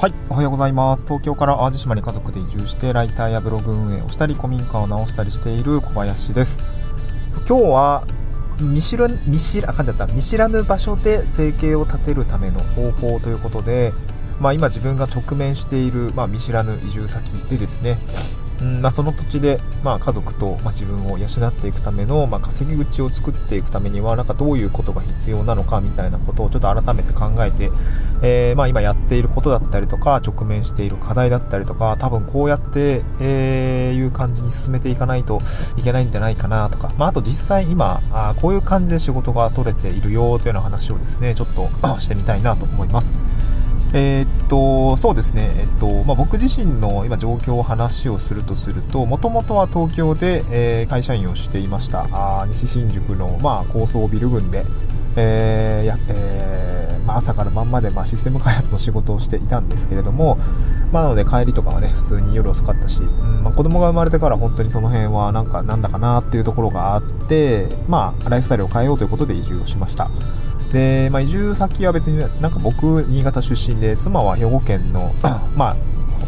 はい、おはようございます。東京から淡路島に家族で移住して、ライターやブログ運営をしたり、古民家を直したりしている小林です。今日は、見知ら見知ら、あかんじゃった、見知らぬ場所で生計を立てるための方法ということで、まあ今自分が直面している、まあ見知らぬ移住先でですね、んまあ、その土地で、まあ、家族と、まあ、自分を養っていくための、まあ、稼ぎ口を作っていくためにはなんかどういうことが必要なのかみたいなことをちょっと改めて考えて、えー、まあ、今やっていることだったりとか直面している課題だったりとか多分こうやって、えー、いう感じに進めていかないといけないんじゃないかなとか、まあ、あと実際今あこういう感じで仕事が取れているよというような話をですねちょっと してみたいなと思います。えー、っと、そうですね、えっと、まあ、僕自身の今状況を話をするとすると、もともとは東京で、えー、会社員をしていました。あ西新宿の、まあ、高層ビル群で、えー、や、えー、まあ、朝から晩まで、まあ、システム開発の仕事をしていたんですけれども、まあ、なので帰りとかはね、普通に夜遅かったし、うんまあ、子供が生まれてから本当にその辺はなんか、なんだかなっていうところがあって、まあ、ライフスタイルを変えようということで移住をしました。で、まあ、移住先は別になんか僕新潟出身で妻は兵庫県の まあ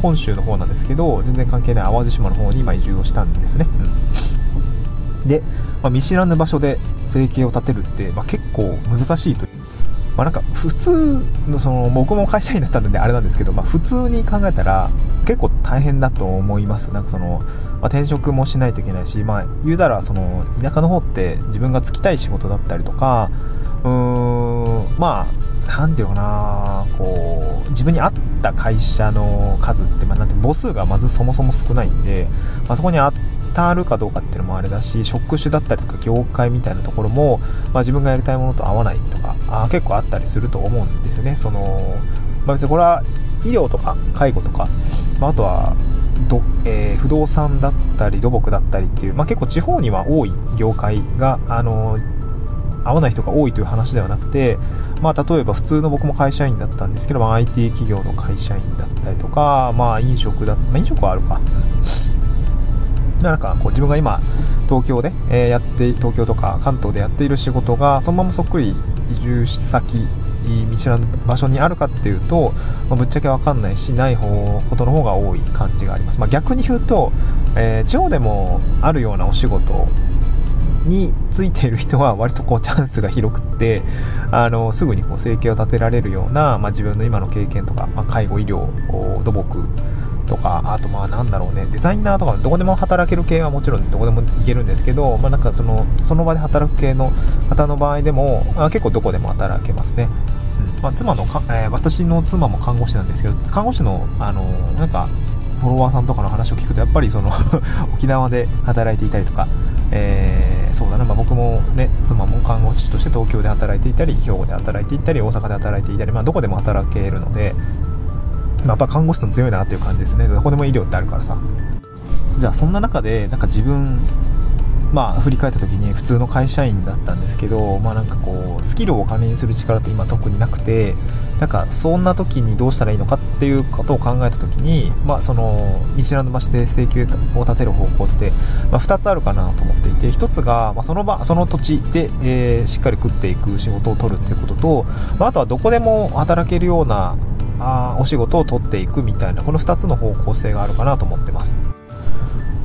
本州の方なんですけど全然関係ない淡路島の方に今移住をしたんですね、うん、で、まあ、見知らぬ場所で生計を立てるって、まあ、結構難しいという。まあ、なんか普通のその僕も会社員だったのであれなんですけど、まあ、普通に考えたら結構大変だと思います。なんかその、まあ、転職もしないといけないし、まあ、言うたらその田舎の方って自分が就きたい仕事だったりとかうーんまあなんていうかなこう自分に合った会社の数って、まあ、なんて母数がまずそもそも少ないんで、まあ、そこに当たるかどうかっていうのもあれだし職種だったりとか業界みたいなところも、まあ、自分がやりたいものと合わないとかあ結構あったりすると思うんですよね。その、まあ、別にこれは医療とか介護とか、まあ、あとはど、えー、不動産だったり土木だったりっていう、まあ、結構地方には多い業界があの合わない人が多いという話ではなくて、まあ、例えば普通の僕も会社員だったんですけど、まあ、IT 企業の会社員だったりとか、まあ、飲食だ、まあ、飲食はあるか。なんかこう自分が今東京で、え、やって東京とか関東でやっている仕事がそのままそっくり移住先見知らぬ場所にあるかっていうと、まあ、ぶっちゃけ分かんないしない方ことの方が多い感じがあります、まあ、逆に言うと、えー、地方でもあるようなお仕事についている人は割とこうチャンスが広くってあのすぐにこう生計を立てられるような、まあ、自分の今の経験とか、まあ、介護医療土木とかあとまあなんだろうねデザイナーとかどこでも働ける系はもちろんどこでも行けるんですけど、まあ、なんかそのその場で働く系の方の場合でもあ結構どこでも働けますね。うんまあ、妻のか、えー、私の妻も看護師なんですけど看護師のあのなんかフォロワーさんとかの話を聞くとやっぱりその 沖縄で働いていたりとか、えー、そうだな、まあ、僕もね妻も看護師として東京で働いていたり兵庫で働いていたり大阪で働いていたり、まあ、どこでも働けるので、まあ、やっぱ看護師さん強いなっていう感じですね。どこでも医療ってあるからさ。じゃあそんな中でなんか自分まあ振り返った時に普通の会社員だったんですけどまあなんかこうスキルをお金にする力って今特になくてなんかそんな時にどうしたらいいのかっていうことを考えた時にまあその見知らぬ場所で請求を立てる方法って、まあ、2つあるかなと思っていて1つが、まあ、その場その土地で、えー、しっかり食っていく仕事を取るっていうことと、まあ、あとはどこでも働けるようなあお仕事を取っていくみたいなこの2つの方向性があるかなと思ってます。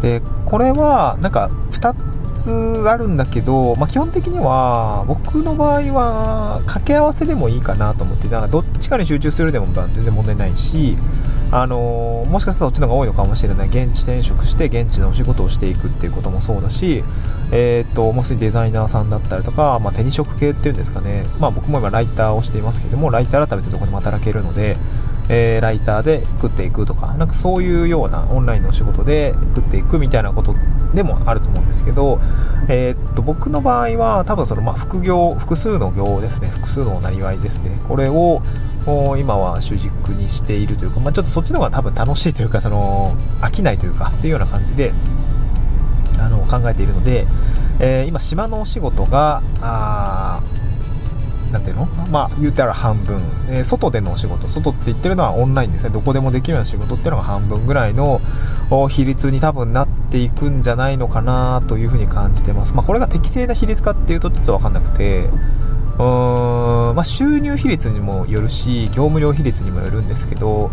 でこれはなんか2つあるんだけど、まあ、基本的には僕の場合は掛け合わせでもいいかなと思ってなんかどっちかに集中するでも全然問題ないしあのもしかしたらそっちの方が多いのかもしれない。現地転職して現地のお仕事をしていくっていうこともそうだし、えー、っともうすでにデザイナーさんだったりとか、まあ、手に職系っていうんですかね、まあ、僕も今ライターをしていますけどもライターだったら別にどこでも働けるのでえー、ライターで食っていくとか、なんかそういうようなオンラインの仕事で食っていくみたいなことでもあると思うんですけど、えー、っと、僕の場合は多分その、ま、副業、複数の業ですね、複数のなりわいですね、これを、今は主軸にしているというか、まあ、ちょっとそっちの方が多分楽しいというか、その、飽きないというか、っていうような感じで、あの、考えているので、えー、今、島のお仕事が、何ていうの？まあ言うたら半分、えー、外でのお仕事。外って言ってるのはオンラインですね。どこでもできるような仕事っていうのが半分ぐらいの比率に多分なっていくんじゃないのかなというふうに感じてます。まあこれが適正な比率かっていうとちょっとわかんなくて。うーん、まあ、収入比率にもよるし業務量比率にもよるんですけど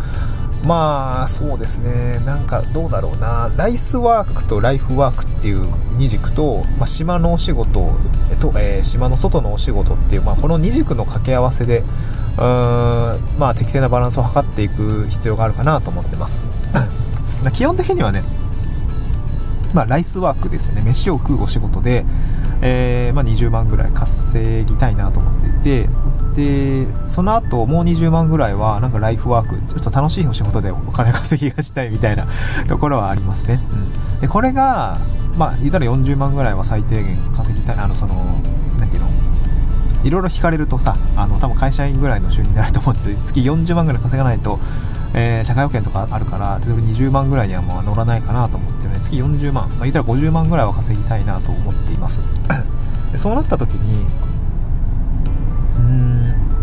まあそうですね。なんかどうだろうな。ライスワークとライフワークっていう二軸と、まあ、島のお仕事と、えー、島の外のお仕事っていう、まあ、この二軸の掛け合わせでうーんまあ適正なバランスを図っていく必要があるかなと思ってます。基本的にはねまあ、ライスワークですよね。飯を食うお仕事で、えー、まあ、20万ぐらい稼ぎたいなと思っていてでその後もう20万ぐらいはなんかライフワークちょっと楽しいお仕事でお金稼ぎがしたいみたいなところはありますね、うん、でこれがまあ言ったら40万ぐらいは最低限稼ぎたいあのその何ていうのいろいろ引かれるとさあの多分会社員ぐらいの収入になると思うんですよ。月40万ぐらい稼がないとえー、社会保険とかあるから例えば20万ぐらいにはまあ乗らないかなと思ってね。月40万、まあ、言ったら50万ぐらいは稼ぎたいなと思っています。でそうなった時に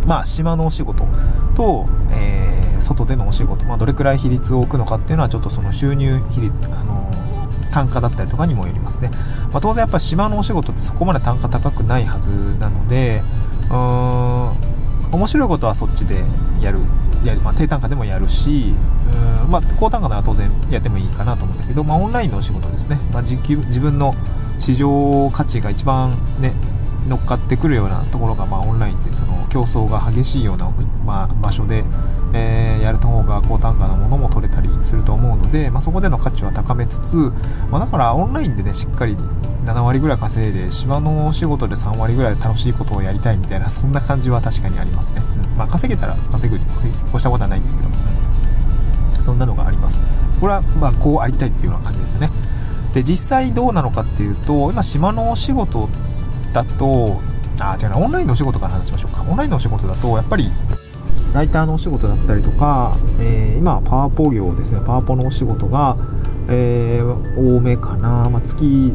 まあ島のお仕事と、えー、外でのお仕事、まあ、どれくらい比率を置くのかっていうのはちょっとその収入比率あの単価だったりとかにもよりますね、まあ、当然やっぱ島のお仕事ってそこまで単価高くないはずなのでうーん面白いことはそっちでやるやる、まあ、低単価でもやるし、うんまあ、高単価なら当然やってもいいかなと思うんだけど、まあ、オンラインのお仕事ですね、まあ、自自分の市場価値が一番ね乗っかってくるようなところが、まあ、オンラインでその競争が激しいような、まあ、場所で、えー、やると方が高単価なものも取れたりすると思うので、まあ、そこでの価値は高めつつ、まあ、だからオンラインでねしっかり7割ぐらい稼いで島のお仕事で3割ぐらい楽しいことをやりたいみたいなそんな感じは確かにありますね、うん、まあ、稼げたら稼ぐに越したことはないんだけど、そんなのがあります。これはまこうありたいっていうような感じですよね。で実際どうなのかっていうと今島のお仕事ってだとあ違うなオンラインのお仕事から話しましょうか。オンラインのお仕事だとやっぱりライターのお仕事だったりとか、えー、今パワポ業ですね。パワポのお仕事が、えー、多めかな、まあ、月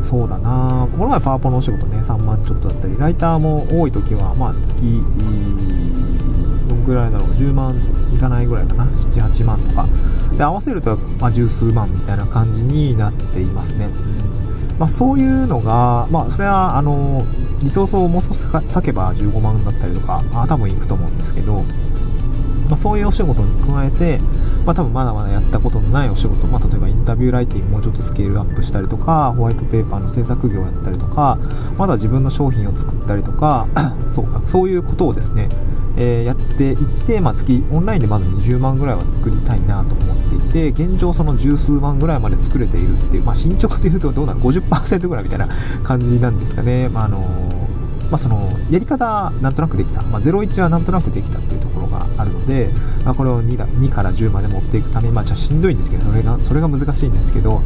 そうだな。この前パワポのお仕事ね3万ちょっとだったりライターも多い時はまあ月どんぐらいだろう。10万いかないぐらいかな。78万とか。で合わせるとまあ十数万みたいな感じになっていますね、まあ、そういうのがまあそれはあのリソースをもう少し割けば15万だったりとかまあ多分いくと思うんですけど、まあ、そういうお仕事に加えてまあ、多分まだまだやったことのないお仕事、まあ、例えばインタビューライティングもうちょっとスケールアップしたりとかホワイトペーパーの制作業をやったりとかまだ自分の商品を作ったりとか そうかそういうことをですね、えー、やっていって、まあ、月オンラインでまず20万ぐらいは作りたいなと思っていて現状その十数万ぐらいまで作れているっていう、まあ、進捗でいうとどうなの？50%ぐらいみたいな感じなんですかね、まあ、あのまあ、そのやり方なんとなくできた、まあ、01はなんとなくできたっていうところがあるので、まあ、これを 2, だ2から10まで持っていくために、まあ、じゃしんどいんですけどそれがそれが難しいんですけど、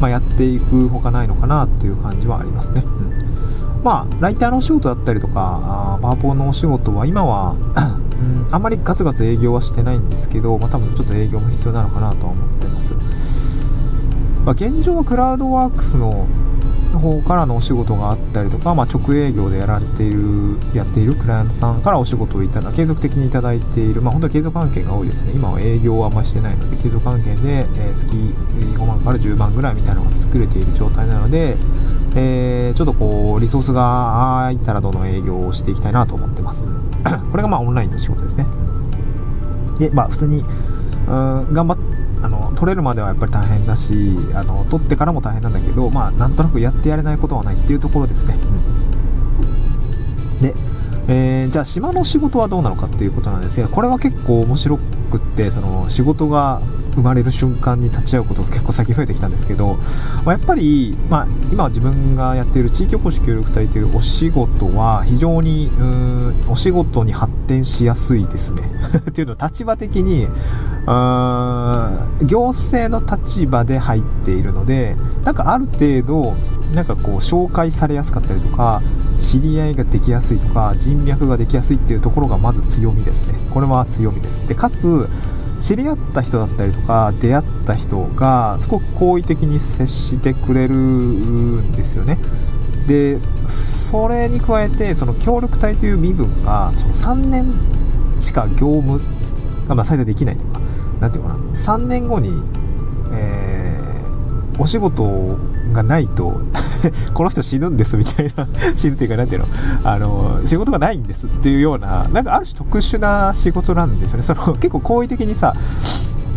まあ、やっていくほかないのかなっていう感じはありますね、まあライターのお仕事だったりとかパワポのお仕事は今は うん、あんまりガツガツ営業はしてないんですけど、まあ、多分ちょっと営業も必要なのかなとは思ってます、まあ、現状はクラウドワークスのの方からのお仕事があったりとか、まあ、直営業でやられているやっているクライアントさんからお仕事をいただ継続的にいただいている、まあ、本当に継続関係が多いですね。今は営業はあんましてないので継続関係で、え、月5万から10万ぐらいみたいなのが作れている状態なので、えー、ちょっとこうリソースが空いたらどの営業をしていきたいなと思ってます。これがまあオンラインの仕事ですね。でまあ普通にうん頑張ってあの取れるまではやっぱり大変だしあの取ってからも大変なんだけど、まあ、なんとなくやってやれないことはないっていうところですね。うん、で、えー、じゃあ島の仕事はどうなのかっていうことなんですがこれは結構面白くってその仕事が生まれる瞬間に立ち会うことが結構先増えてきたんですけど、まあ、やっぱり、まあ、今自分がやっている地域おこし協力隊というお仕事は非常にうんお仕事に発展しやすいですね。っていうのは立場的に行政の立場で入っているのでなんかある程度なんかこう紹介されやすかったりとか知り合いができやすいとか人脈ができやすいっていうところがまず強みですね。これは強みです。でかつ知り合った人だったりとか出会った人がすごく好意的に接してくれるんですよね。でそれに加えてその協力隊という身分がその3年しか業務がま最大できないというか何ていうかな。3年後に、えー、お仕事をがないと この人死ぬんですみたいな 死ぬっていうかなんていうのあの仕事がないんですっていうようななんかある種特殊な仕事なんですよね。その 結構好意的にさ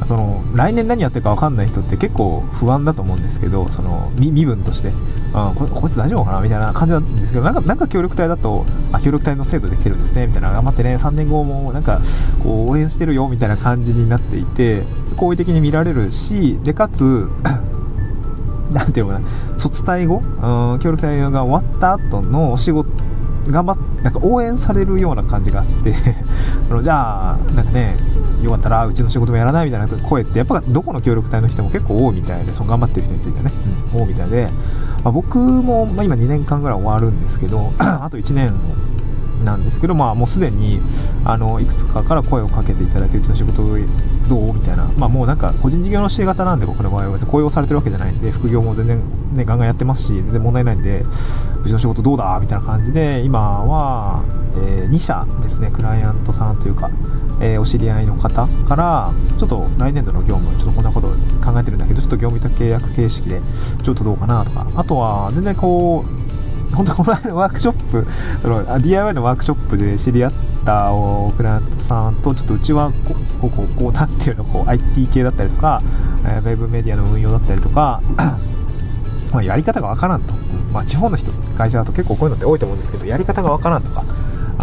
その来年何やってるか分かんない人って結構不安だと思うんですけどその身分として。あここいつ大丈夫かなみたいな感じなんですけどなんかなんか協力隊だとあ協力隊の制度できてるんですねみたいな。頑張ってね3年後もなんかこう応援してるよみたいな感じになっていて好意的に見られるしでかつなんていうのかな卒隊後、うん、協力隊が終わった後のお仕事頑張っなんか応援されるような感じがあって。そのじゃあなんかねよかったらうちの仕事もやらないみたいな声ってやっぱどこの協力隊の人も結構多いみたいでその頑張ってる人についてはね、うん、多いみたいで、まあ、僕も、まあ、今2年間ぐらい終わるんですけど あと1年なんですけど、まあ、もうすでにあのいくつかから声をかけていただいてうちの仕事どうみたいな、まあ、もうなんか個人事業の指定型なんで僕の場合は別に雇用されてるわけじゃないんで副業も全然、ね、ガンガンやってますし全然問題ないんでうちの仕事どうだみたいな感じで今は、えー、2社ですねクライアントさんというか、えー、お知り合いの方からちょっと来年度の業務ちょっとこんなこと考えてるんだけどちょっと業務委託契約形式でちょっとどうかなとかあとは全然こう本当この間ワークショップその DIY のワークショップで知り合ったクライアントさんとちょっとうちはこうこうこうなんていうのこう IT 系だったりとか、えー、ウェブメディアの運用だったりとかまやり方がわからんと、まあ、地方の人会社だと結構こういうのって多いと思うんですけどやり方がわからんとか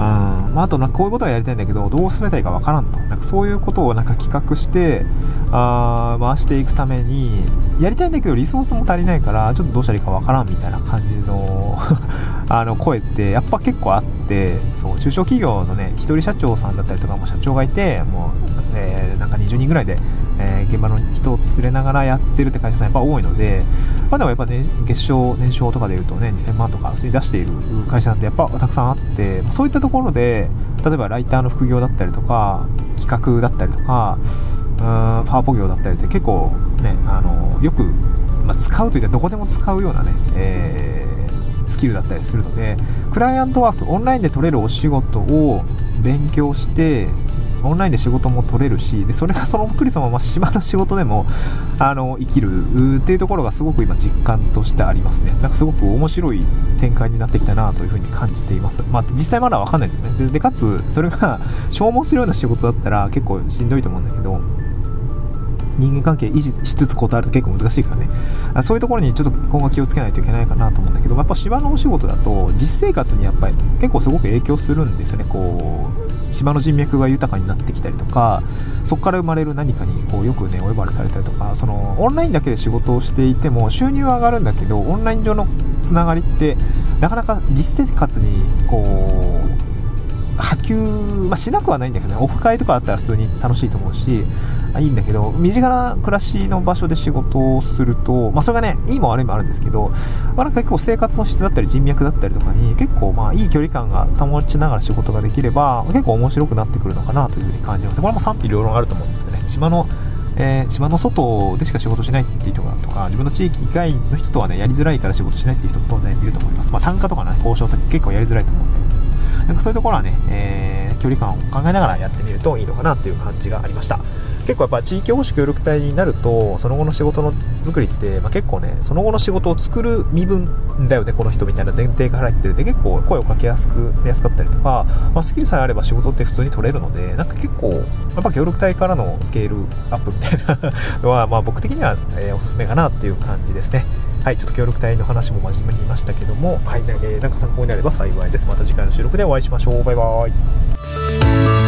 あまあ、あとなんかこういうことはやりたいんだけどどうすればいかわからんと。なんかそういうことをなんか企画してあ回していくためにやりたいんだけどリソースも足りないからちょっとどうしたらいいかわからんみたいな感じの あの声ってやっぱ結構あってそう中小企業のね一人社長さんだったりとかも社長がいてもう、えー、なんか20人ぐらいで、現場の人を連れながらやってるって会社さんやっぱ多いので、まあ、でもやっぱね月賞年商とかでいうとね2000万とか普通に出している会社なんてやっぱたくさんあってそういったところで例えばライターの副業だったりとか企画だったりとかうーんパワポ業だったりって結構ねあのよく、まあ、使うといったらどこでも使うようなね、えー、スキルだったりするのでクライアントワークオンラインで取れるお仕事を勉強してオンラインで仕事も取れるしでそれがそのクリそのまま島の仕事でもあの生きるっていうところがすごく今実感としてありますね。なんかすごく面白い展開になってきたなというふうに感じています。まあ実際まだわかんないですね。ででかつそれが 消耗するような仕事だったら結構しんどいと思うんだけど人間関係維持しつつ断ると結構難しいからね。そういうところにちょっと今後気をつけないといけないかなと思うんだけどやっぱ芝のお仕事だと実生活にやっぱり結構すごく影響するんですよね。こう島の人脈が豊かになってきたりとかそこから生まれる何かにこうよくねお呼ばれされたりとかそのオンラインだけで仕事をしていても収入は上がるんだけどオンライン上のつながりってなかなか実生活にこう波及、まあ、しなくはないんだけどね、オフ会とかあったら普通に楽しいと思うし、いいんだけど、身近な暮らしの場所で仕事をすると、まあ、それがね、いいも悪いもあるんですけど、まあ、なんか結構生活の質だったり人脈だったりとかに、結構まあいい距離感が保ちながら仕事ができれば、結構面白くなってくるのかなというふうに感じます。これも賛否両論あると思うんですよね。島のえー、島の外でしか仕事しないっていう人とか、自分の地域以外の人とはね、やりづらいから仕事しないっていう人も当然いると思います。まあ、単価とかね、交渉とか結構やりづらいと思うんで。なんかそういうところはね、えー、距離感を考えながらやってみるといいのかなっていう感じがありました。結構やっぱ地域保守協力隊になると、その後の仕事の作りって、まあ、結構ね、その後の仕事を作る身分だよね、この人みたいな前提が入ってて、結構声をかけやすく、出やすかったりとか、まあ、スキルさえあれば仕事って普通に取れるので、なんか結構、やっぱ協力隊からのスケールアップみたいなのは、まあ僕的には、えー、おすすめかなっていう感じですね。はい、ちょっと協力隊の話も真面目に言いましたけども、はい、えー、なんか参考になれば幸いです。また次回の収録でお会いしましょう。バイバーイ。